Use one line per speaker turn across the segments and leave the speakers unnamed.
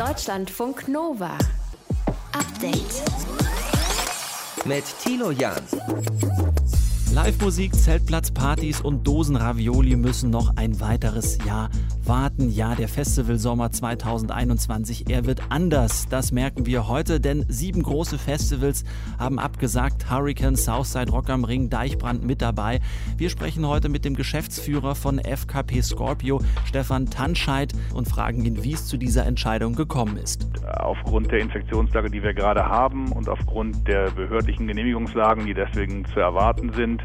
Deutschlandfunk Nova. Update.
Mit Tilo Jan.
Live-Musik, Zeltplatzpartys und Dosenravioli müssen noch ein weiteres Jahr warten. Ja, der Festivalsommer 2021, er wird anders. Das merken wir heute, denn sieben große Festivals haben abgesagt. Hurricane, Southside, Rock am Ring, Deichbrand mit dabei. Wir sprechen heute mit dem Geschäftsführer von FKP Scorpio, Stefan Tanscheid, und fragen ihn, wie es zu dieser Entscheidung gekommen ist.
Aufgrund der Infektionslage, die wir gerade haben und aufgrund der behördlichen Genehmigungslagen, die deswegen zu erwarten sind,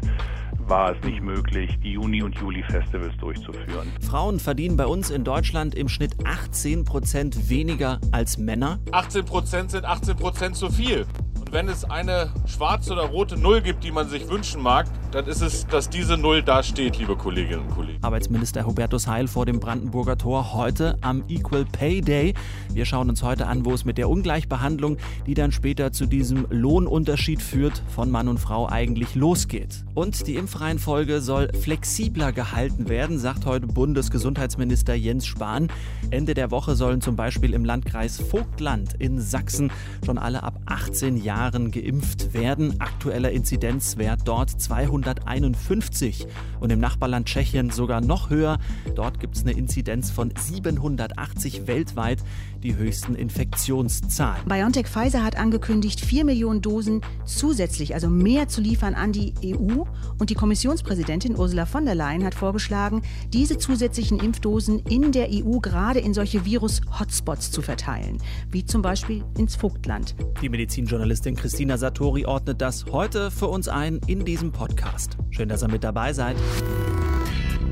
war es nicht möglich, die Juni- und Juli-Festivals durchzuführen.
Frauen verdienen bei uns in Deutschland im Schnitt 18 Prozent weniger als Männer.
18 Prozent sind 18 Prozent zu viel. Und wenn es eine schwarze oder rote Null gibt, die man sich wünschen mag, dann ist es, dass diese Null da steht, liebe Kolleginnen und Kollegen.
Arbeitsminister Hubertus Heil vor dem Brandenburger Tor heute am Equal Pay Day. Wir schauen uns heute an, wo es mit der Ungleichbehandlung, die dann später zu diesem Lohnunterschied führt, von Mann und Frau eigentlich losgeht. Und die Impfreihenfolge soll flexibler gehalten werden, sagt heute Bundesgesundheitsminister Jens Spahn. Ende der Woche sollen zum Beispiel im Landkreis Vogtland in Sachsen schon alle ab 18 Jahren geimpft werden. Aktueller Inzidenzwert dort 251 und im Nachbarland Tschechien sogar noch höher. Dort gibt es eine Inzidenz von 780 weltweit, die höchsten Infektionszahlen.
BioNTech Pfizer hat angekündigt, 4 Millionen Dosen zusätzlich, also mehr zu liefern an die EU. Und die Kommissionspräsidentin Ursula von der Leyen hat vorgeschlagen, diese zusätzlichen Impfdosen in der EU gerade in solche Virus-Hotspots zu verteilen, wie zum Beispiel ins Vogtland.
Die Medizinjournalistin Christina Satori ordnet das heute für uns ein in diesem Podcast. Schön, dass ihr mit dabei seid.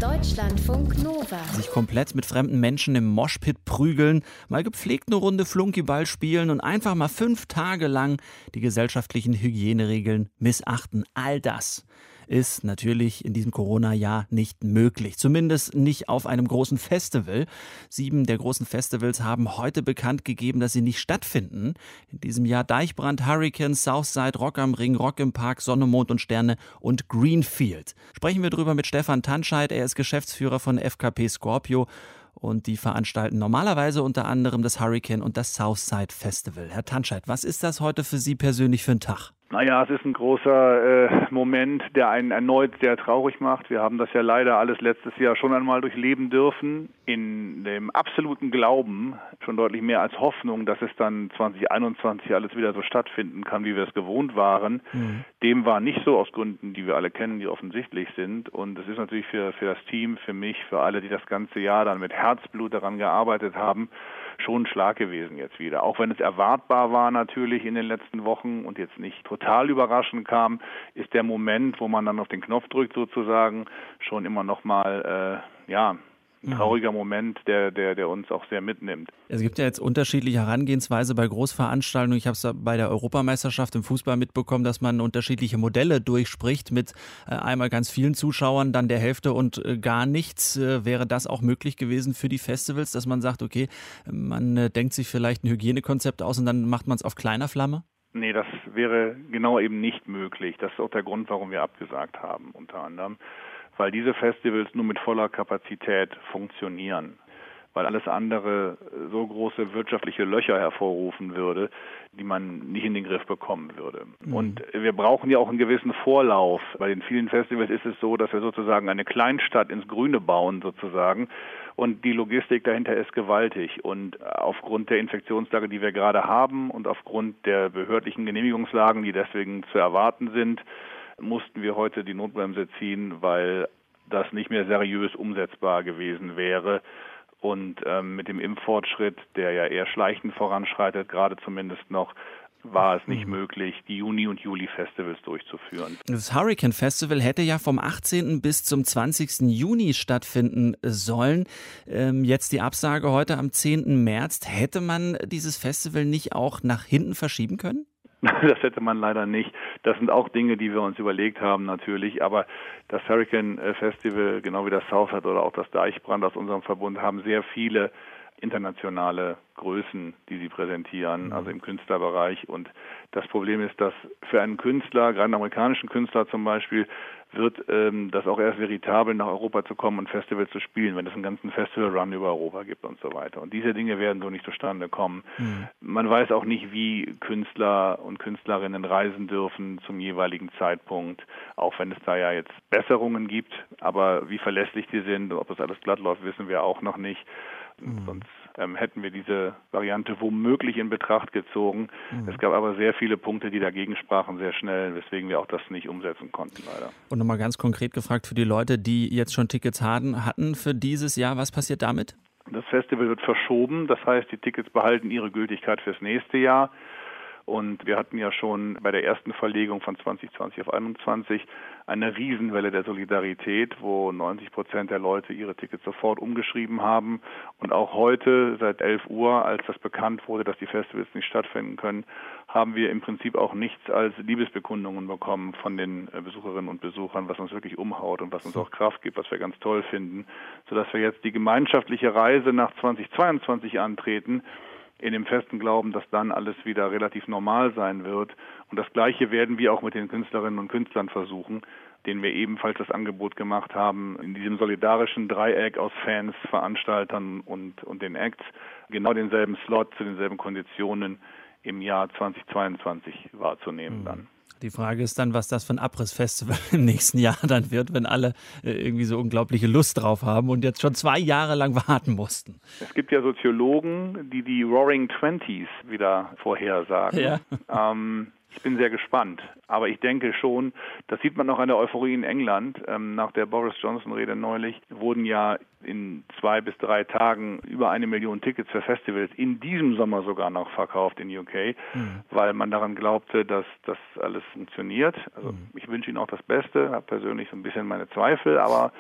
Deutschlandfunk Nova.
Sich komplett mit fremden Menschen im Moshpit prügeln, mal gepflegt eine Runde Flunkyball spielen und einfach mal fünf Tage lang die gesellschaftlichen Hygieneregeln missachten. All das ist natürlich in diesem Corona-Jahr nicht möglich. Zumindest nicht auf einem großen Festival. Sieben der großen Festivals haben heute bekannt gegeben, dass sie nicht stattfinden. In diesem Jahr Deichbrand, Hurricane, Southside, Rock am Ring, Rock im Park, Sonne, Mond und Sterne und Greenfield. Sprechen wir drüber mit Stefan Tanscheid. Er ist Geschäftsführer von FKP Scorpio und die veranstalten normalerweise unter anderem das Hurricane und das Southside Festival. Herr Tanscheid, was ist das heute für Sie persönlich für ein Tag?
Naja, es ist ein großer äh, Moment, der einen erneut sehr traurig macht. Wir haben das ja leider alles letztes Jahr schon einmal durchleben dürfen, in dem absoluten Glauben, schon deutlich mehr als Hoffnung, dass es dann 2021 alles wieder so stattfinden kann, wie wir es gewohnt waren. Mhm. Dem war nicht so aus Gründen, die wir alle kennen, die offensichtlich sind. Und es ist natürlich für, für das Team, für mich, für alle, die das ganze Jahr dann mit Herzblut daran gearbeitet haben, schon ein Schlag gewesen jetzt wieder. Auch wenn es erwartbar war natürlich in den letzten Wochen und jetzt nicht total überraschend kam, ist der Moment, wo man dann auf den Knopf drückt sozusagen, schon immer noch mal äh, ja ein mhm. trauriger Moment, der, der, der uns auch sehr mitnimmt.
Es gibt ja jetzt unterschiedliche Herangehensweise bei Großveranstaltungen. Ich habe es bei der Europameisterschaft im Fußball mitbekommen, dass man unterschiedliche Modelle durchspricht mit äh, einmal ganz vielen Zuschauern, dann der Hälfte und äh, gar nichts. Äh, wäre das auch möglich gewesen für die Festivals, dass man sagt, okay, man denkt sich vielleicht ein Hygienekonzept aus und dann macht man es auf kleiner Flamme?
Nee, das wäre genau eben nicht möglich. Das ist auch der Grund, warum wir abgesagt haben, unter anderem weil diese Festivals nur mit voller Kapazität funktionieren weil alles andere so große wirtschaftliche Löcher hervorrufen würde, die man nicht in den Griff bekommen würde. Mhm. Und wir brauchen ja auch einen gewissen Vorlauf. Bei den vielen Festivals ist es so, dass wir sozusagen eine Kleinstadt ins Grüne bauen sozusagen und die Logistik dahinter ist gewaltig. Und aufgrund der Infektionslage, die wir gerade haben und aufgrund der behördlichen Genehmigungslagen, die deswegen zu erwarten sind, mussten wir heute die Notbremse ziehen, weil das nicht mehr seriös umsetzbar gewesen wäre. Und ähm, mit dem Impffortschritt, der ja eher schleichend voranschreitet, gerade zumindest noch, war es nicht mhm. möglich, die Juni- und Juli-Festivals durchzuführen.
Das Hurricane Festival hätte ja vom 18. bis zum 20. Juni stattfinden sollen. Ähm, jetzt die Absage heute am 10. März. Hätte man dieses Festival nicht auch nach hinten verschieben können?
Das hätte man leider nicht. Das sind auch Dinge, die wir uns überlegt haben natürlich. Aber das Hurricane äh, Festival, genau wie das Southside oder auch das Deichbrand aus unserem Verbund, haben sehr viele internationale Größen, die sie präsentieren, mhm. also im Künstlerbereich. Und das Problem ist, dass für einen Künstler, gerade einen amerikanischen Künstler zum Beispiel, wird ähm, das auch erst veritabel nach Europa zu kommen und Festival zu spielen, wenn es einen ganzen Festival-Run über Europa gibt und so weiter. Und diese Dinge werden so nicht zustande kommen. Mhm. Man weiß auch nicht, wie Künstler und Künstlerinnen reisen dürfen zum jeweiligen Zeitpunkt, auch wenn es da ja jetzt Besserungen gibt. Aber wie verlässlich die sind, ob das alles glatt läuft, wissen wir auch noch nicht. Mhm. Sonst ähm, hätten wir diese Variante womöglich in Betracht gezogen. Mhm. Es gab aber sehr viele Punkte, die dagegen sprachen, sehr schnell, weswegen wir auch das nicht umsetzen konnten, leider.
Und nochmal ganz konkret gefragt für die Leute, die jetzt schon Tickets hatten, hatten für dieses Jahr, was passiert damit?
Das Festival wird verschoben, das heißt, die Tickets behalten ihre Gültigkeit fürs nächste Jahr. Und wir hatten ja schon bei der ersten Verlegung von 2020 auf 21 eine Riesenwelle der Solidarität, wo 90 Prozent der Leute ihre Tickets sofort umgeschrieben haben. Und auch heute, seit 11 Uhr, als das bekannt wurde, dass die Festivals nicht stattfinden können, haben wir im Prinzip auch nichts als Liebesbekundungen bekommen von den äh, Besucherinnen und Besuchern, was uns wirklich umhaut und was uns auch Kraft gibt, was wir ganz toll finden, sodass wir jetzt die gemeinschaftliche Reise nach 2022 antreten in dem festen Glauben, dass dann alles wieder relativ normal sein wird. Und das Gleiche werden wir auch mit den Künstlerinnen und Künstlern versuchen, denen wir ebenfalls das Angebot gemacht haben, in diesem solidarischen Dreieck aus Fans, Veranstaltern und, und den Acts genau denselben Slot zu denselben Konditionen im Jahr 2022 wahrzunehmen mhm. dann.
Die Frage ist dann, was das für ein Abrissfestival im nächsten Jahr dann wird, wenn alle äh, irgendwie so unglaubliche Lust drauf haben und jetzt schon zwei Jahre lang warten mussten.
Es gibt ja Soziologen, die die Roaring Twenties wieder vorhersagen. Ja. Ähm, ich bin sehr gespannt. Aber ich denke schon, das sieht man auch an der Euphorie in England. Ähm, nach der Boris Johnson-Rede neulich wurden ja in zwei bis drei Tagen über eine Million Tickets für Festivals in diesem Sommer sogar noch verkauft in UK, mhm. weil man daran glaubte, dass das alles funktioniert. Also mhm. ich wünsche Ihnen auch das Beste, habe persönlich so ein bisschen meine Zweifel, aber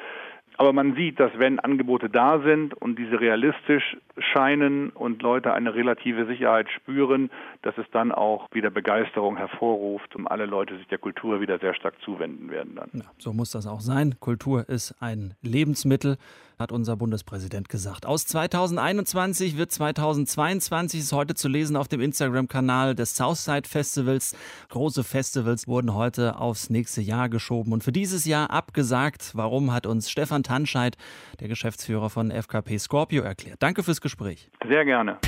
aber man sieht, dass wenn Angebote da sind und diese realistisch scheinen und Leute eine relative Sicherheit spüren, dass es dann auch wieder Begeisterung hervorruft und alle Leute sich der Kultur wieder sehr stark zuwenden werden dann.
Ja, so muss das auch sein. Kultur ist ein Lebensmittel hat unser Bundespräsident gesagt. Aus 2021 wird 2022, ist heute zu lesen auf dem Instagram-Kanal des Southside Festivals. Große Festivals wurden heute aufs nächste Jahr geschoben und für dieses Jahr abgesagt. Warum hat uns Stefan Tanscheid, der Geschäftsführer von FKP Scorpio, erklärt. Danke fürs Gespräch.
Sehr gerne.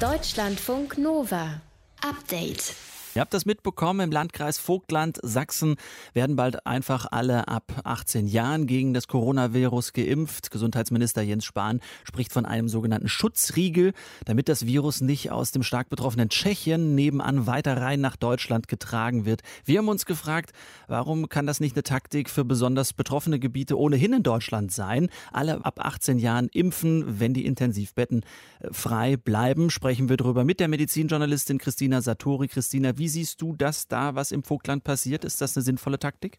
Deutschlandfunk Nova. Update.
Ihr habt das mitbekommen, im Landkreis Vogtland, Sachsen werden bald einfach alle ab 18 Jahren gegen das Coronavirus geimpft. Gesundheitsminister Jens Spahn spricht von einem sogenannten Schutzriegel, damit das Virus nicht aus dem stark betroffenen Tschechien nebenan weiter rein nach Deutschland getragen wird. Wir haben uns gefragt, warum kann das nicht eine Taktik für besonders betroffene Gebiete ohnehin in Deutschland sein? Alle ab 18 Jahren impfen, wenn die Intensivbetten äh, frei bleiben. Sprechen wir darüber mit der Medizinjournalistin Christina Satori. Christina, wie siehst du das da, was im Vogtland passiert? Ist das eine sinnvolle Taktik?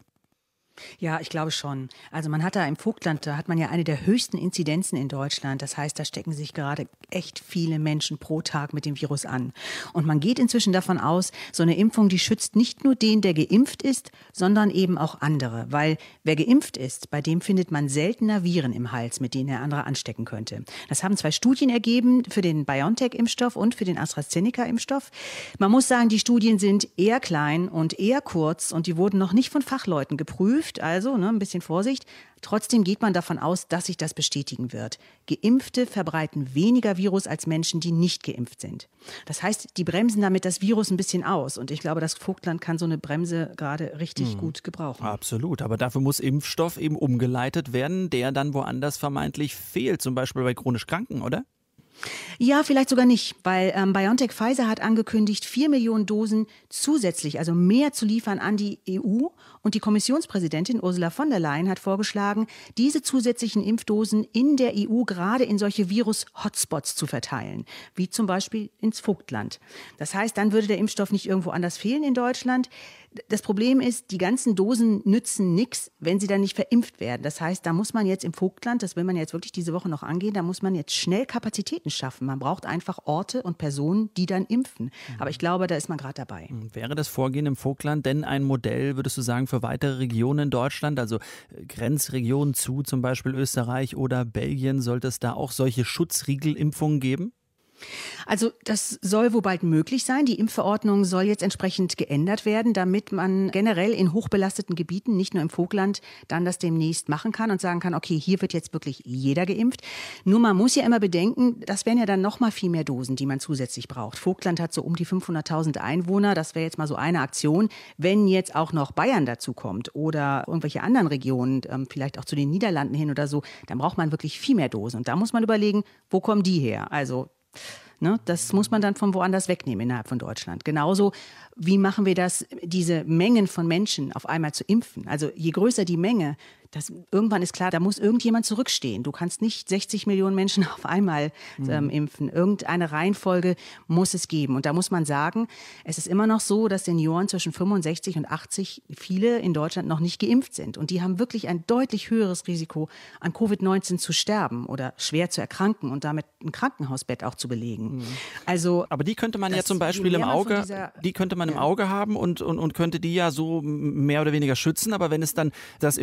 Ja, ich glaube schon. Also man hat da im Vogtland, da hat man ja eine der höchsten Inzidenzen in Deutschland. Das heißt, da stecken sich gerade echt viele Menschen pro Tag mit dem Virus an. Und man geht inzwischen davon aus, so eine Impfung, die schützt nicht nur den, der geimpft ist, sondern eben auch andere. Weil wer geimpft ist, bei dem findet man seltener Viren im Hals, mit denen er andere anstecken könnte. Das haben zwei Studien ergeben für den BioNTech-Impfstoff und für den AstraZeneca-Impfstoff. Man muss sagen, die Studien sind eher klein und eher kurz und die wurden noch nicht von Fachleuten geprüft geimpft, also ne, ein bisschen Vorsicht. Trotzdem geht man davon aus, dass sich das bestätigen wird. Geimpfte verbreiten weniger Virus als Menschen, die nicht geimpft sind. Das heißt, die bremsen damit das Virus ein bisschen aus. Und ich glaube, das Vogtland kann so eine Bremse gerade richtig hm. gut gebrauchen.
Absolut. Aber dafür muss Impfstoff eben umgeleitet werden, der dann woanders vermeintlich fehlt. Zum Beispiel bei chronisch Kranken, oder?
Ja, vielleicht sogar nicht, weil ähm, BioNTech Pfizer hat angekündigt, vier Millionen Dosen zusätzlich, also mehr zu liefern an die EU. Und die Kommissionspräsidentin Ursula von der Leyen hat vorgeschlagen, diese zusätzlichen Impfdosen in der EU gerade in solche Virus-Hotspots zu verteilen, wie zum Beispiel ins Vogtland. Das heißt, dann würde der Impfstoff nicht irgendwo anders fehlen in Deutschland. Das Problem ist, die ganzen Dosen nützen nichts, wenn sie dann nicht verimpft werden. Das heißt, da muss man jetzt im Vogtland, das will man jetzt wirklich diese Woche noch angehen, da muss man jetzt schnell Kapazitäten schaffen. Man braucht einfach Orte und Personen, die dann impfen. Aber ich glaube, da ist man gerade dabei.
Wäre das Vorgehen im Vogtland denn ein Modell, würdest du sagen, für weitere Regionen in Deutschland, also äh, Grenzregionen zu zum Beispiel Österreich oder Belgien, sollte es da auch solche Schutzriegelimpfungen geben?
Also das soll wohl bald möglich sein. Die Impfverordnung soll jetzt entsprechend geändert werden, damit man generell in hochbelasteten Gebieten, nicht nur im Vogtland, dann das demnächst machen kann und sagen kann, okay, hier wird jetzt wirklich jeder geimpft. Nur man muss ja immer bedenken, das wären ja dann noch mal viel mehr Dosen, die man zusätzlich braucht. Vogtland hat so um die 500.000 Einwohner. Das wäre jetzt mal so eine Aktion. Wenn jetzt auch noch Bayern dazu kommt oder irgendwelche anderen Regionen, ähm, vielleicht auch zu den Niederlanden hin oder so, dann braucht man wirklich viel mehr Dosen. Und da muss man überlegen, wo kommen die her? Also Ne? Das muss man dann von woanders wegnehmen innerhalb von Deutschland. Genauso wie machen wir das, diese Mengen von Menschen auf einmal zu impfen? Also je größer die Menge, das, irgendwann ist klar, da muss irgendjemand zurückstehen. Du kannst nicht 60 Millionen Menschen auf einmal ähm, mhm. impfen. Irgendeine Reihenfolge muss es geben. Und da muss man sagen, es ist immer noch so, dass Senioren zwischen 65 und 80 viele in Deutschland noch nicht geimpft sind. Und die haben wirklich ein deutlich höheres Risiko, an Covid-19 zu sterben oder schwer zu erkranken und damit ein Krankenhausbett auch zu belegen. Mhm.
Also, Aber die könnte man ja zum Beispiel im Auge, dieser, die könnte man im Auge haben und, und, und könnte die ja so mehr oder weniger schützen. Aber wenn es dann das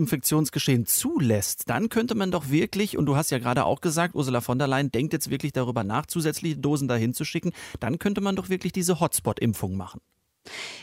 Infektionsgeschehen zulässt, dann könnte man doch wirklich, und du hast ja gerade auch gesagt, Ursula von der Leyen denkt jetzt wirklich darüber nach, zusätzliche Dosen dahin zu schicken, dann könnte man doch wirklich diese Hotspot-Impfung machen.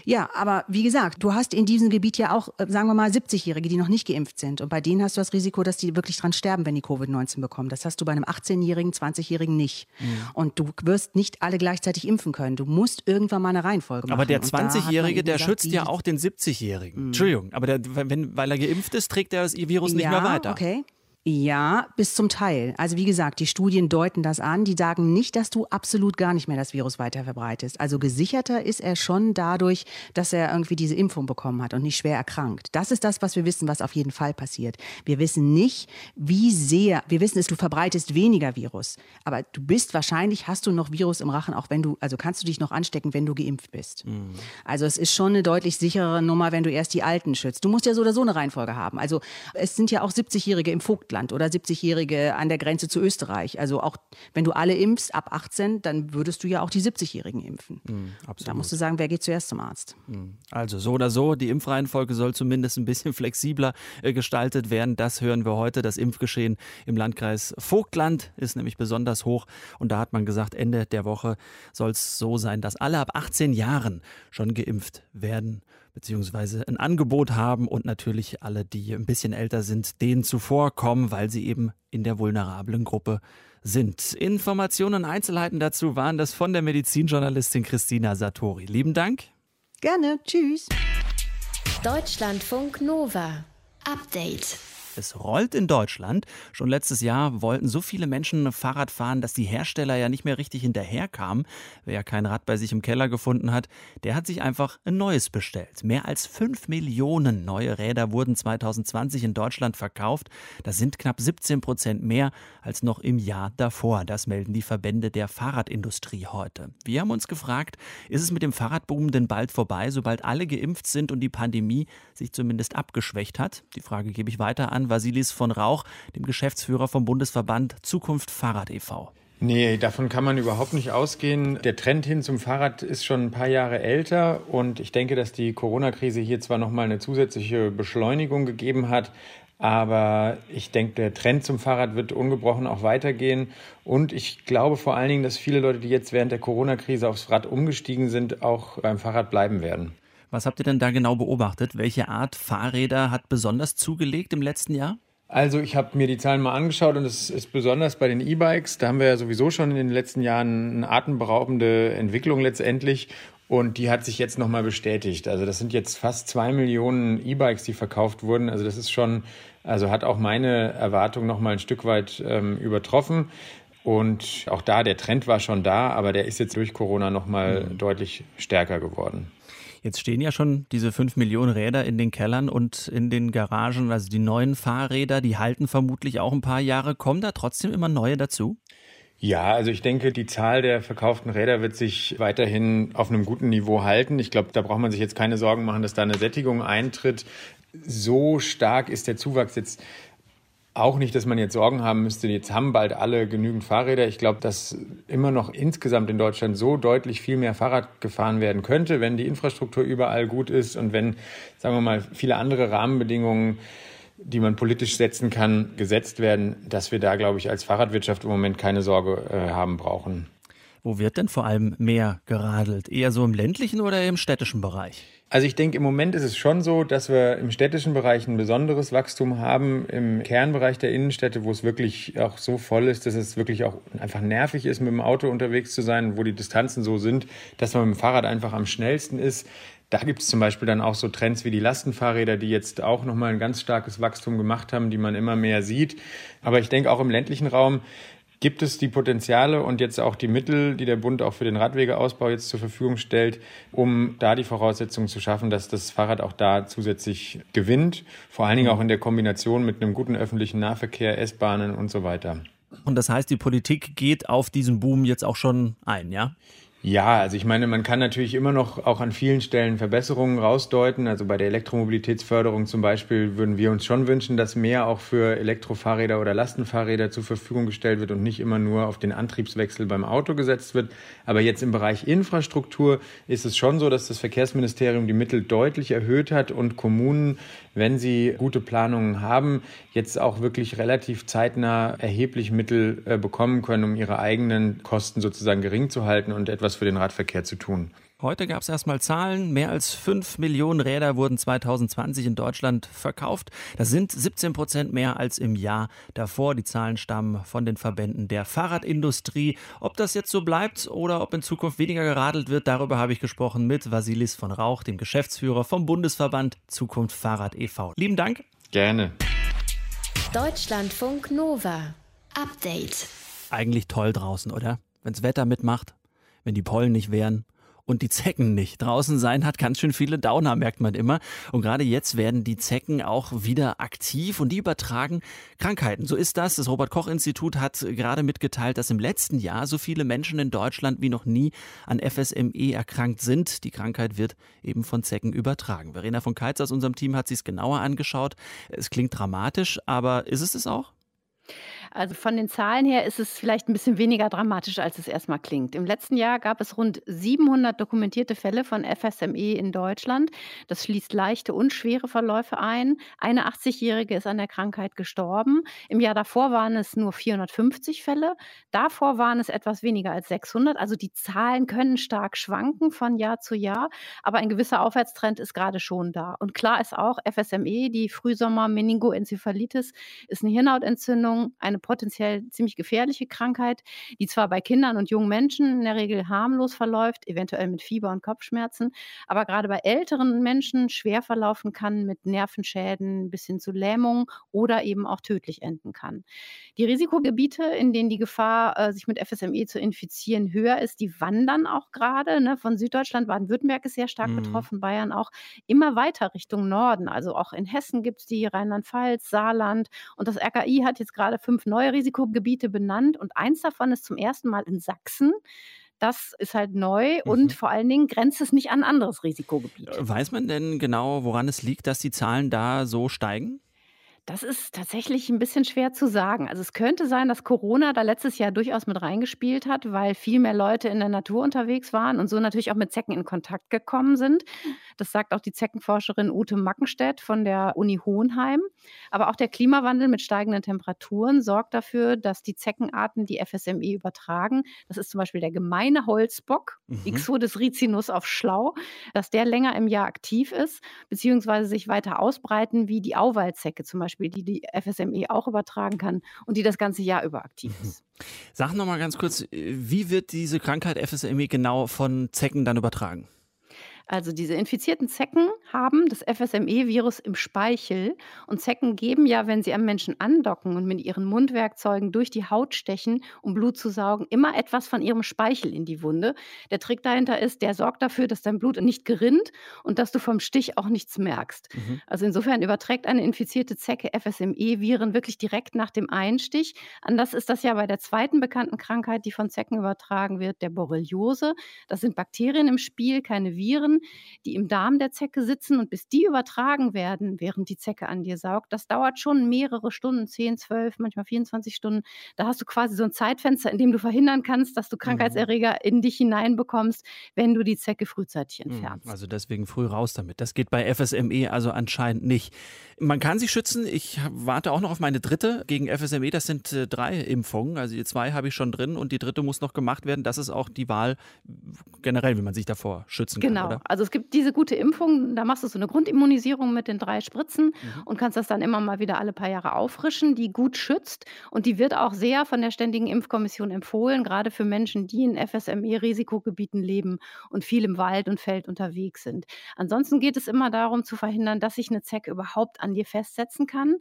Ja, aber wie gesagt, du hast in diesem Gebiet ja auch, äh, sagen wir mal, 70-Jährige, die noch nicht geimpft sind. Und bei denen hast du das Risiko, dass die wirklich dran sterben, wenn die Covid-19 bekommen. Das hast du bei einem 18-Jährigen, 20-Jährigen nicht. Mhm. Und du wirst nicht alle gleichzeitig impfen können. Du musst irgendwann mal eine Reihenfolge machen.
Aber der 20-Jährige, der schützt ja auch den 70-Jährigen. Mhm. Entschuldigung, aber der, wenn, weil er geimpft ist, trägt er das Virus nicht
ja,
mehr weiter.
Okay. Ja, bis zum Teil. Also wie gesagt, die Studien deuten das an. Die sagen nicht, dass du absolut gar nicht mehr das Virus weiter verbreitest. Also gesicherter ist er schon dadurch, dass er irgendwie diese Impfung bekommen hat und nicht schwer erkrankt. Das ist das, was wir wissen, was auf jeden Fall passiert. Wir wissen nicht, wie sehr, wir wissen es, du verbreitest weniger Virus. Aber du bist wahrscheinlich, hast du noch Virus im Rachen, auch wenn du, also kannst du dich noch anstecken, wenn du geimpft bist. Mhm. Also es ist schon eine deutlich sicherere Nummer, wenn du erst die Alten schützt. Du musst ja so oder so eine Reihenfolge haben. Also es sind ja auch 70-Jährige im Vogt Vogtland oder 70-Jährige an der Grenze zu Österreich. Also auch wenn du alle impfst ab 18, dann würdest du ja auch die 70-Jährigen impfen. Mhm, da musst du sagen, wer geht zuerst zum Arzt.
Mhm. Also so oder so, die Impfreihenfolge soll zumindest ein bisschen flexibler äh, gestaltet werden. Das hören wir heute. Das Impfgeschehen im Landkreis Vogtland ist nämlich besonders hoch. Und da hat man gesagt, Ende der Woche soll es so sein, dass alle ab 18 Jahren schon geimpft werden beziehungsweise ein Angebot haben und natürlich alle, die ein bisschen älter sind, denen zuvorkommen, weil sie eben in der vulnerablen Gruppe sind. Informationen und Einzelheiten dazu waren das von der Medizinjournalistin Christina Satori. Lieben Dank.
Gerne. Tschüss.
Deutschlandfunk Nova. Update.
Es rollt in Deutschland. Schon letztes Jahr wollten so viele Menschen Fahrrad fahren, dass die Hersteller ja nicht mehr richtig hinterherkamen. Wer ja kein Rad bei sich im Keller gefunden hat, der hat sich einfach ein neues bestellt. Mehr als fünf Millionen neue Räder wurden 2020 in Deutschland verkauft. Das sind knapp 17 Prozent mehr als noch im Jahr davor. Das melden die Verbände der Fahrradindustrie heute. Wir haben uns gefragt, ist es mit dem Fahrradboom denn bald vorbei, sobald alle geimpft sind und die Pandemie sich zumindest abgeschwächt hat? Die Frage gebe ich weiter an Vasilis von Rauch, dem Geschäftsführer vom Bundesverband Zukunft Fahrrad e.V.
Nee, davon kann man überhaupt nicht ausgehen. Der Trend hin zum Fahrrad ist schon ein paar Jahre älter und ich denke, dass die Corona-Krise hier zwar nochmal eine zusätzliche Beschleunigung gegeben hat, aber ich denke, der Trend zum Fahrrad wird ungebrochen auch weitergehen. Und ich glaube vor allen Dingen, dass viele Leute, die jetzt während der Corona-Krise aufs Rad umgestiegen sind, auch beim Fahrrad bleiben werden.
Was habt ihr denn da genau beobachtet? Welche Art Fahrräder hat besonders zugelegt im letzten Jahr?
Also ich habe mir die Zahlen mal angeschaut und es ist besonders bei den E-Bikes, da haben wir ja sowieso schon in den letzten Jahren eine atemberaubende Entwicklung letztendlich und die hat sich jetzt nochmal bestätigt. Also das sind jetzt fast zwei Millionen E-Bikes, die verkauft wurden. Also das ist schon, also hat auch meine Erwartung nochmal ein Stück weit ähm, übertroffen. Und auch da, der Trend war schon da, aber der ist jetzt durch Corona nochmal mhm. deutlich stärker geworden.
Jetzt stehen ja schon diese fünf Millionen Räder in den Kellern und in den Garagen. Also die neuen Fahrräder, die halten vermutlich auch ein paar Jahre. Kommen da trotzdem immer neue dazu?
Ja, also ich denke, die Zahl der verkauften Räder wird sich weiterhin auf einem guten Niveau halten. Ich glaube, da braucht man sich jetzt keine Sorgen machen, dass da eine Sättigung eintritt. So stark ist der Zuwachs jetzt auch nicht, dass man jetzt Sorgen haben müsste, jetzt haben bald alle genügend Fahrräder. Ich glaube, dass immer noch insgesamt in Deutschland so deutlich viel mehr Fahrrad gefahren werden könnte, wenn die Infrastruktur überall gut ist und wenn, sagen wir mal, viele andere Rahmenbedingungen, die man politisch setzen kann, gesetzt werden, dass wir da, glaube ich, als Fahrradwirtschaft im Moment keine Sorge äh, haben brauchen.
Wo wird denn vor allem mehr geradelt? Eher so im ländlichen oder im städtischen Bereich?
Also ich denke, im Moment ist es schon so, dass wir im städtischen Bereich ein besonderes Wachstum haben. Im Kernbereich der Innenstädte, wo es wirklich auch so voll ist, dass es wirklich auch einfach nervig ist, mit dem Auto unterwegs zu sein, wo die Distanzen so sind, dass man mit dem Fahrrad einfach am schnellsten ist. Da gibt es zum Beispiel dann auch so Trends wie die Lastenfahrräder, die jetzt auch nochmal ein ganz starkes Wachstum gemacht haben, die man immer mehr sieht. Aber ich denke auch im ländlichen Raum Gibt es die Potenziale und jetzt auch die Mittel, die der Bund auch für den Radwegeausbau jetzt zur Verfügung stellt, um da die Voraussetzungen zu schaffen, dass das Fahrrad auch da zusätzlich gewinnt, vor allen Dingen auch in der Kombination mit einem guten öffentlichen Nahverkehr, S-Bahnen und so weiter.
Und das heißt, die Politik geht auf diesen Boom jetzt auch schon ein, ja?
Ja, also ich meine, man kann natürlich immer noch auch an vielen Stellen Verbesserungen rausdeuten. Also bei der Elektromobilitätsförderung zum Beispiel würden wir uns schon wünschen, dass mehr auch für Elektrofahrräder oder Lastenfahrräder zur Verfügung gestellt wird und nicht immer nur auf den Antriebswechsel beim Auto gesetzt wird. Aber jetzt im Bereich Infrastruktur ist es schon so, dass das Verkehrsministerium die Mittel deutlich erhöht hat und Kommunen, wenn sie gute Planungen haben, jetzt auch wirklich relativ zeitnah erheblich Mittel äh, bekommen können, um ihre eigenen Kosten sozusagen gering zu halten und etwas etwas für den Radverkehr zu tun.
Heute gab es erstmal Zahlen. Mehr als 5 Millionen Räder wurden 2020 in Deutschland verkauft. Das sind 17 Prozent mehr als im Jahr davor. Die Zahlen stammen von den Verbänden der Fahrradindustrie. Ob das jetzt so bleibt oder ob in Zukunft weniger geradelt wird, darüber habe ich gesprochen mit Vasilis von Rauch, dem Geschäftsführer vom Bundesverband Zukunft Fahrrad e.V. Lieben Dank.
Gerne.
Deutschlandfunk Nova. Update.
Eigentlich toll draußen, oder? Wenn's Wetter mitmacht wenn die Pollen nicht wären und die Zecken nicht. Draußen sein hat ganz schön viele Downer, merkt man immer. Und gerade jetzt werden die Zecken auch wieder aktiv und die übertragen Krankheiten. So ist das. Das Robert Koch Institut hat gerade mitgeteilt, dass im letzten Jahr so viele Menschen in Deutschland wie noch nie an FSME erkrankt sind. Die Krankheit wird eben von Zecken übertragen. Verena von Keitz aus unserem Team hat sich es genauer angeschaut. Es klingt dramatisch, aber ist es es auch?
Also von den Zahlen her ist es vielleicht ein bisschen weniger dramatisch, als es erstmal klingt. Im letzten Jahr gab es rund 700 dokumentierte Fälle von FSME in Deutschland. Das schließt leichte und schwere Verläufe ein. Eine 80-Jährige ist an der Krankheit gestorben. Im Jahr davor waren es nur 450 Fälle. Davor waren es etwas weniger als 600. Also die Zahlen können stark schwanken von Jahr zu Jahr, aber ein gewisser Aufwärtstrend ist gerade schon da. Und klar ist auch, FSME, die Frühsommer-Meningoenzephalitis, ist eine Hirnhautentzündung, eine potenziell ziemlich gefährliche Krankheit, die zwar bei Kindern und jungen Menschen in der Regel harmlos verläuft, eventuell mit Fieber und Kopfschmerzen, aber gerade bei älteren Menschen schwer verlaufen kann mit Nervenschäden bis hin zu Lähmung oder eben auch tödlich enden kann. Die Risikogebiete, in denen die Gefahr, äh, sich mit FSME zu infizieren, höher ist, die wandern auch gerade. Ne? Von Süddeutschland, Baden-Württemberg ist sehr stark mhm. betroffen, Bayern auch immer weiter Richtung Norden. Also auch in Hessen gibt es die, Rheinland-Pfalz, Saarland. Und das RKI hat jetzt gerade fünf neue Risikogebiete benannt und eins davon ist zum ersten Mal in Sachsen. Das ist halt neu mhm. und vor allen Dingen grenzt es nicht an ein anderes Risikogebiet.
Weiß man denn genau, woran es liegt, dass die Zahlen da so steigen?
Das ist tatsächlich ein bisschen schwer zu sagen. Also, es könnte sein, dass Corona da letztes Jahr durchaus mit reingespielt hat, weil viel mehr Leute in der Natur unterwegs waren und so natürlich auch mit Zecken in Kontakt gekommen sind. Das sagt auch die Zeckenforscherin Ute Mackenstedt von der Uni Hohenheim. Aber auch der Klimawandel mit steigenden Temperaturen sorgt dafür, dass die Zeckenarten die FSME übertragen. Das ist zum Beispiel der gemeine Holzbock, mhm. Ixodes ricinus auf Schlau, dass der länger im Jahr aktiv ist, beziehungsweise sich weiter ausbreiten wie die Auwaldzecke zum Beispiel. Beispiel, die die FSME auch übertragen kann und die das ganze Jahr über aktiv mhm. ist.
Sag noch mal ganz kurz, wie wird diese Krankheit FSME genau von Zecken dann übertragen?
Also diese infizierten Zecken haben das FSME-Virus im Speichel und Zecken geben ja, wenn sie am Menschen andocken und mit ihren Mundwerkzeugen durch die Haut stechen, um Blut zu saugen, immer etwas von ihrem Speichel in die Wunde. Der Trick dahinter ist, der sorgt dafür, dass dein Blut nicht gerinnt und dass du vom Stich auch nichts merkst. Mhm. Also insofern überträgt eine infizierte Zecke FSME-Viren wirklich direkt nach dem Einstich. Anders ist das ja bei der zweiten bekannten Krankheit, die von Zecken übertragen wird, der Borreliose. Das sind Bakterien im Spiel, keine Viren. Viren, die im Darm der Zecke sitzen und bis die übertragen werden, während die Zecke an dir saugt, das dauert schon mehrere Stunden, 10, 12, manchmal 24 Stunden. Da hast du quasi so ein Zeitfenster, in dem du verhindern kannst, dass du mhm. Krankheitserreger in dich hineinbekommst, wenn du die Zecke frühzeitig mhm. entfernst.
Also deswegen früh raus damit. Das geht bei FSME also anscheinend nicht. Man kann sich schützen. Ich warte auch noch auf meine dritte gegen FSME. Das sind äh, drei Impfungen. Also die zwei habe ich schon drin und die dritte muss noch gemacht werden. Das ist auch die Wahl generell, wie man sich davor schützen kann. Genau.
Also es gibt diese gute Impfung. Da machst du so eine Grundimmunisierung mit den drei Spritzen mhm. und kannst das dann immer mal wieder alle paar Jahre auffrischen, die gut schützt. Und die wird auch sehr von der Ständigen Impfkommission empfohlen, gerade für Menschen, die in FSME-Risikogebieten leben und viel im Wald und Feld unterwegs sind. Ansonsten geht es immer darum zu verhindern, dass sich eine Zecke überhaupt an dir festsetzen kann.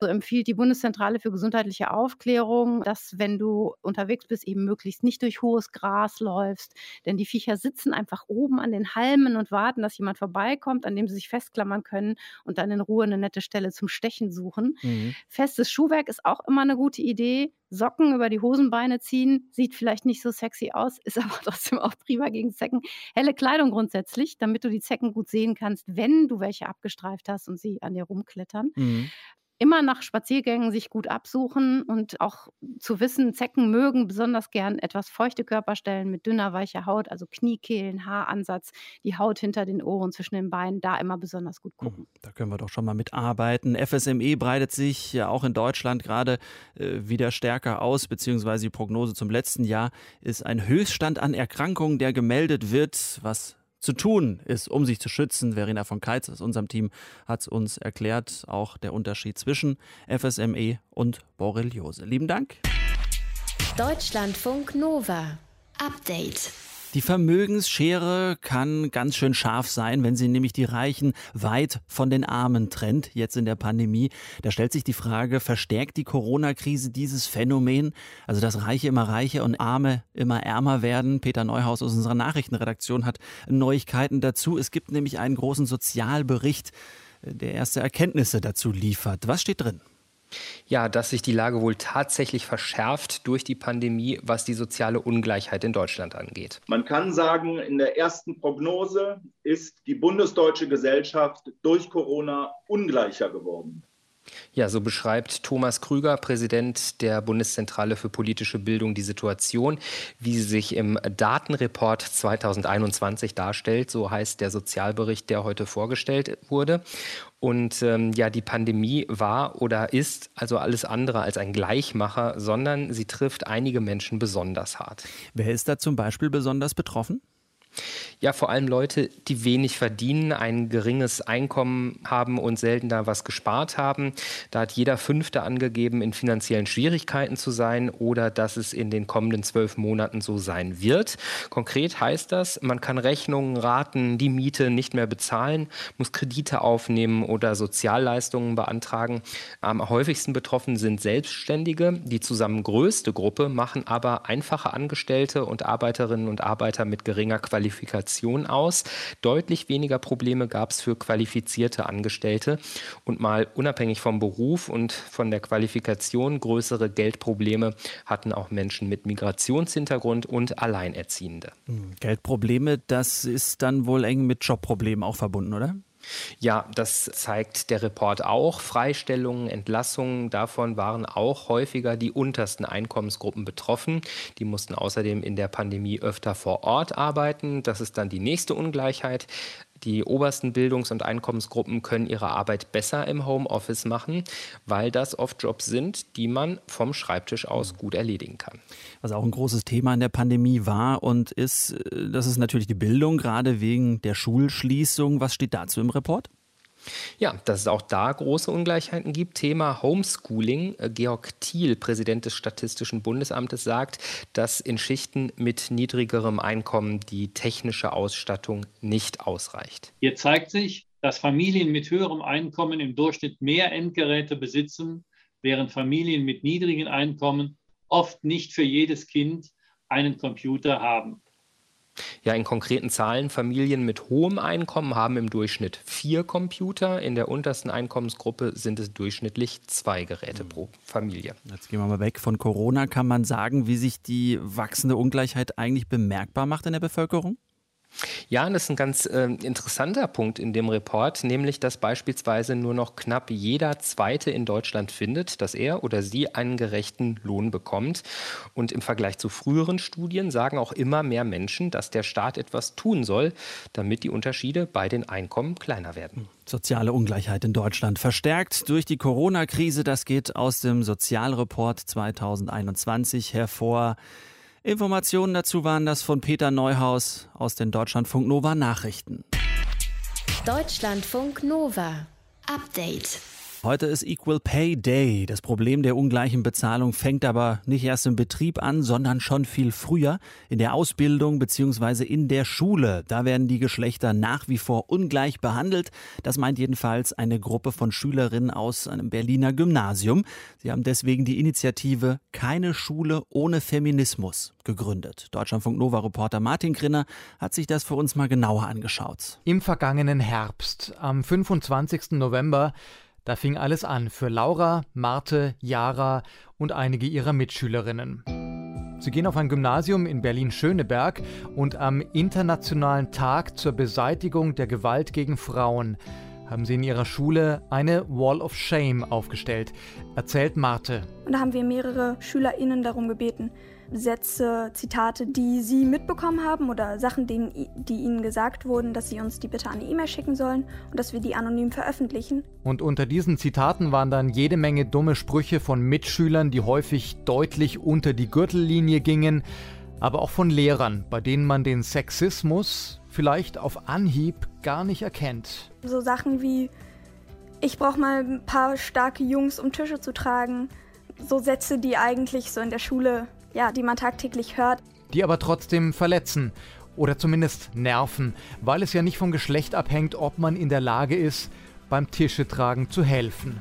So empfiehlt die Bundeszentrale für gesundheitliche Aufklärung, dass wenn du unterwegs bist, eben möglichst nicht durch hohes Gras läufst, denn die Viecher sitzen einfach oben an den Halmen und warten, dass jemand vorbeikommt, an dem sie sich festklammern können und dann in Ruhe eine nette Stelle zum Stechen suchen. Mhm. Festes Schuhwerk ist auch immer eine gute Idee. Socken über die Hosenbeine ziehen, sieht vielleicht nicht so sexy aus, ist aber trotzdem auch prima gegen Zecken. Helle Kleidung grundsätzlich, damit du die Zecken gut sehen kannst, wenn du welche abgestreift hast und sie an dir rumklettern. Mhm immer nach Spaziergängen sich gut absuchen und auch zu wissen, Zecken mögen besonders gern etwas feuchte Körperstellen mit dünner, weicher Haut, also Kniekehlen, Haaransatz, die Haut hinter den Ohren, zwischen den Beinen, da immer besonders gut gucken.
Hm, da können wir doch schon mal mitarbeiten. FSME breitet sich ja auch in Deutschland gerade äh, wieder stärker aus, beziehungsweise die Prognose zum letzten Jahr ist ein Höchststand an Erkrankungen, der gemeldet wird, was zu tun ist, um sich zu schützen. Verena von Keitz aus unserem Team hat es uns erklärt, auch der Unterschied zwischen FSME und Borreliose. Lieben Dank.
Deutschlandfunk Nova. Update.
Die Vermögensschere kann ganz schön scharf sein, wenn sie nämlich die Reichen weit von den Armen trennt, jetzt in der Pandemie. Da stellt sich die Frage, verstärkt die Corona-Krise dieses Phänomen? Also, dass Reiche immer reicher und Arme immer ärmer werden. Peter Neuhaus aus unserer Nachrichtenredaktion hat Neuigkeiten dazu. Es gibt nämlich einen großen Sozialbericht, der erste Erkenntnisse dazu liefert. Was steht drin?
Ja, dass sich die Lage wohl tatsächlich verschärft durch die Pandemie, was die soziale Ungleichheit in Deutschland angeht.
Man kann sagen, in der ersten Prognose ist die bundesdeutsche Gesellschaft durch Corona ungleicher geworden.
Ja, so beschreibt Thomas Krüger, Präsident der Bundeszentrale für politische Bildung, die Situation, wie sie sich im Datenreport 2021 darstellt. So heißt der Sozialbericht, der heute vorgestellt wurde. Und ähm, ja, die Pandemie war oder ist also alles andere als ein Gleichmacher, sondern sie trifft einige Menschen besonders hart.
Wer ist da zum Beispiel besonders betroffen?
Ja, vor allem Leute, die wenig verdienen, ein geringes Einkommen haben und selten da was gespart haben. Da hat jeder Fünfte angegeben, in finanziellen Schwierigkeiten zu sein oder dass es in den kommenden zwölf Monaten so sein wird. Konkret heißt das, man kann Rechnungen, Raten, die Miete nicht mehr bezahlen, muss Kredite aufnehmen oder Sozialleistungen beantragen. Am häufigsten betroffen sind Selbstständige. Die zusammen größte Gruppe machen aber einfache Angestellte und Arbeiterinnen und Arbeiter mit geringer Qualifikation Qualifikation aus. Deutlich weniger Probleme gab es für qualifizierte Angestellte und mal unabhängig vom Beruf und von der Qualifikation größere Geldprobleme hatten auch Menschen mit Migrationshintergrund und Alleinerziehende.
Hm, Geldprobleme, das ist dann wohl eng mit Jobproblemen auch verbunden, oder?
Ja, das zeigt der Report auch. Freistellungen, Entlassungen, davon waren auch häufiger die untersten Einkommensgruppen betroffen. Die mussten außerdem in der Pandemie öfter vor Ort arbeiten. Das ist dann die nächste Ungleichheit. Die obersten Bildungs- und Einkommensgruppen können ihre Arbeit besser im Homeoffice machen, weil das oft Jobs sind, die man vom Schreibtisch aus gut erledigen kann.
Was auch ein großes Thema in der Pandemie war und ist, äh, das ist natürlich die Bildung, gerade wegen der Schulschließung. Was steht dazu im Report?
Ja, dass es auch da große Ungleichheiten gibt. Thema Homeschooling. Äh, Georg Thiel, Präsident des Statistischen Bundesamtes, sagt, dass in Schichten mit niedrigerem Einkommen die technische Ausstattung nicht ausreicht.
Hier zeigt sich, dass Familien mit höherem Einkommen im Durchschnitt mehr Endgeräte besitzen, während Familien mit niedrigen Einkommen oft nicht für jedes Kind einen Computer haben.
Ja, in konkreten Zahlen, Familien mit hohem Einkommen haben im Durchschnitt vier Computer. In der untersten Einkommensgruppe sind es durchschnittlich zwei Geräte mhm. pro Familie.
Jetzt gehen wir mal weg von Corona. Kann man sagen, wie sich die wachsende Ungleichheit eigentlich bemerkbar macht in der Bevölkerung?
Ja, und das ist ein ganz äh, interessanter Punkt in dem Report, nämlich dass beispielsweise nur noch knapp jeder Zweite in Deutschland findet, dass er oder sie einen gerechten Lohn bekommt. Und im Vergleich zu früheren Studien sagen auch immer mehr Menschen, dass der Staat etwas tun soll, damit die Unterschiede bei den Einkommen kleiner werden.
Soziale Ungleichheit in Deutschland verstärkt durch die Corona-Krise. Das geht aus dem Sozialreport 2021 hervor. Informationen dazu waren das von Peter Neuhaus aus den Deutschlandfunk Nova Nachrichten.
Deutschlandfunk Nova. Update.
Heute ist Equal Pay Day. Das Problem der ungleichen Bezahlung fängt aber nicht erst im Betrieb an, sondern schon viel früher in der Ausbildung bzw. in der Schule. Da werden die Geschlechter nach wie vor ungleich behandelt. Das meint jedenfalls eine Gruppe von Schülerinnen aus einem Berliner Gymnasium. Sie haben deswegen die Initiative Keine Schule ohne Feminismus gegründet. Deutschlandfunk Nova Reporter Martin Grinner hat sich das für uns mal genauer angeschaut.
Im vergangenen Herbst, am 25. November, da fing alles an für Laura, Marte, Jara und einige ihrer Mitschülerinnen. Sie gehen auf ein Gymnasium in Berlin-Schöneberg und am Internationalen Tag zur Beseitigung der Gewalt gegen Frauen haben sie in ihrer Schule eine Wall of Shame aufgestellt, erzählt Marte.
Und da haben wir mehrere SchülerInnen darum gebeten, Sätze, Zitate, die sie mitbekommen haben oder Sachen, die, die ihnen gesagt wurden, dass sie uns die bitte an eine E-Mail schicken sollen und dass wir die anonym veröffentlichen.
Und unter diesen Zitaten waren dann jede Menge dumme Sprüche von Mitschülern, die häufig deutlich unter die Gürtellinie gingen, aber auch von Lehrern, bei denen man den Sexismus vielleicht auf Anhieb gar nicht erkennt.
So Sachen wie, ich brauche mal ein paar starke Jungs, um Tische zu tragen. So Sätze, die eigentlich so in der Schule ja, die man tagtäglich hört.
Die aber trotzdem verletzen oder zumindest nerven, weil es ja nicht vom Geschlecht abhängt, ob man in der Lage ist, beim Tischetragen zu helfen.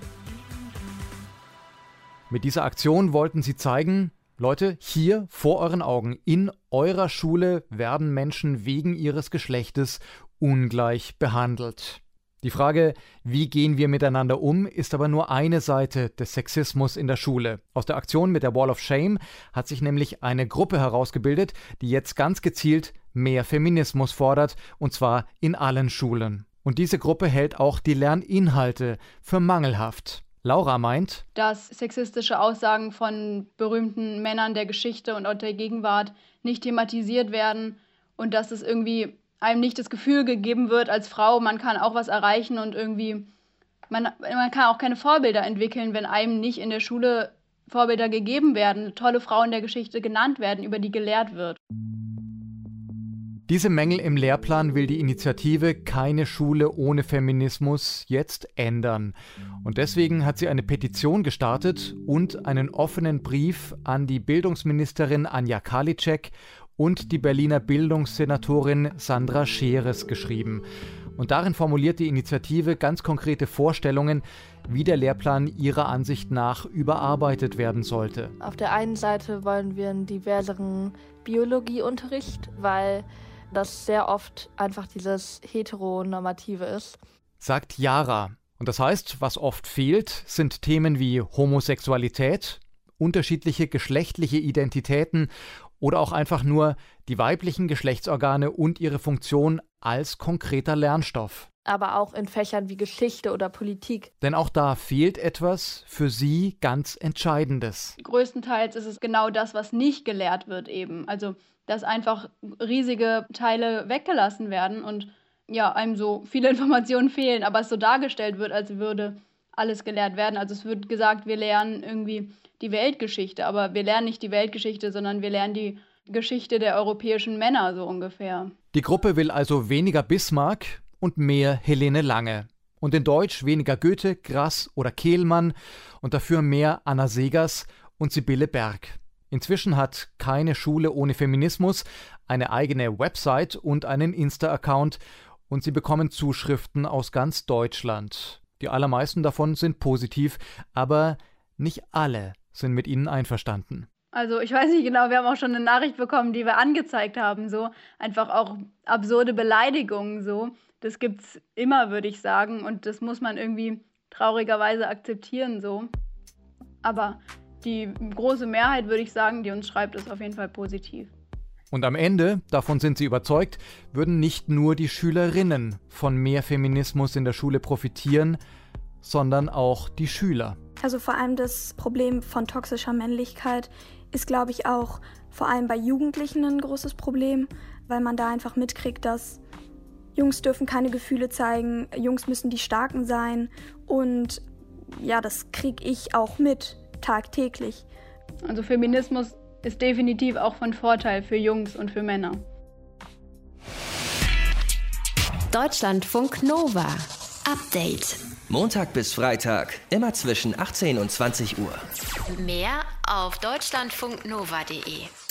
Mit dieser Aktion wollten sie zeigen, Leute, hier vor euren Augen, in eurer Schule werden Menschen wegen ihres Geschlechtes ungleich behandelt. Die Frage, wie gehen wir miteinander um, ist aber nur eine Seite des Sexismus in der Schule. Aus der Aktion mit der Wall of Shame hat sich nämlich eine Gruppe herausgebildet, die jetzt ganz gezielt mehr Feminismus fordert, und zwar in allen Schulen. Und diese Gruppe hält auch die Lerninhalte für mangelhaft. Laura meint,
dass sexistische Aussagen von berühmten Männern der Geschichte und auch der Gegenwart nicht thematisiert werden und dass es irgendwie einem nicht das Gefühl gegeben wird als Frau, man kann auch was erreichen und irgendwie, man, man kann auch keine Vorbilder entwickeln, wenn einem nicht in der Schule Vorbilder gegeben werden, tolle Frauen der Geschichte genannt werden, über die gelehrt wird.
Diese Mängel im Lehrplan will die Initiative Keine Schule ohne Feminismus jetzt ändern. Und deswegen hat sie eine Petition gestartet und einen offenen Brief an die Bildungsministerin Anja Karliczek und die Berliner Bildungssenatorin Sandra Scheres geschrieben. Und darin formuliert die Initiative ganz konkrete Vorstellungen, wie der Lehrplan ihrer Ansicht nach überarbeitet werden sollte.
Auf der einen Seite wollen wir einen diverseren Biologieunterricht, weil das sehr oft einfach dieses heteronormative ist.
Sagt Yara. Und das heißt, was oft fehlt, sind Themen wie Homosexualität, unterschiedliche geschlechtliche Identitäten oder auch einfach nur die weiblichen Geschlechtsorgane und ihre Funktion als konkreter Lernstoff.
Aber auch in Fächern wie Geschichte oder Politik.
Denn auch da fehlt etwas für Sie ganz Entscheidendes.
Größtenteils ist es genau das, was nicht gelehrt wird eben. Also, dass einfach riesige Teile weggelassen werden und ja, einem so viele Informationen fehlen, aber es so dargestellt wird, als würde alles gelehrt werden. Also es wird gesagt, wir lernen irgendwie die Weltgeschichte, aber wir lernen nicht die Weltgeschichte, sondern wir lernen die Geschichte der europäischen Männer so ungefähr.
Die Gruppe will also weniger Bismarck und mehr Helene Lange. Und in Deutsch weniger Goethe, Grass oder Kehlmann und dafür mehr Anna Segers und Sibylle Berg. Inzwischen hat keine Schule ohne Feminismus eine eigene Website und einen Insta-Account und sie bekommen Zuschriften aus ganz Deutschland. Die allermeisten davon sind positiv, aber nicht alle sind mit ihnen einverstanden.
Also ich weiß nicht genau, wir haben auch schon eine Nachricht bekommen, die wir angezeigt haben, so einfach auch absurde Beleidigungen so. Das gibt's immer, würde ich sagen, und das muss man irgendwie traurigerweise akzeptieren so. Aber die große Mehrheit, würde ich sagen, die uns schreibt, ist auf jeden Fall positiv.
Und am Ende, davon sind sie überzeugt, würden nicht nur die Schülerinnen von mehr Feminismus in der Schule profitieren, sondern auch die Schüler.
Also vor allem das Problem von toxischer Männlichkeit ist, glaube ich, auch vor allem bei Jugendlichen ein großes Problem, weil man da einfach mitkriegt, dass Jungs dürfen keine Gefühle zeigen, Jungs müssen die Starken sein und ja, das kriege ich auch mit tagtäglich.
Also Feminismus ist definitiv auch von Vorteil für Jungs und für Männer.
Deutschlandfunk Nova. Update.
Montag bis Freitag, immer zwischen 18 und 20 Uhr.
Mehr auf deutschlandfunknova.de.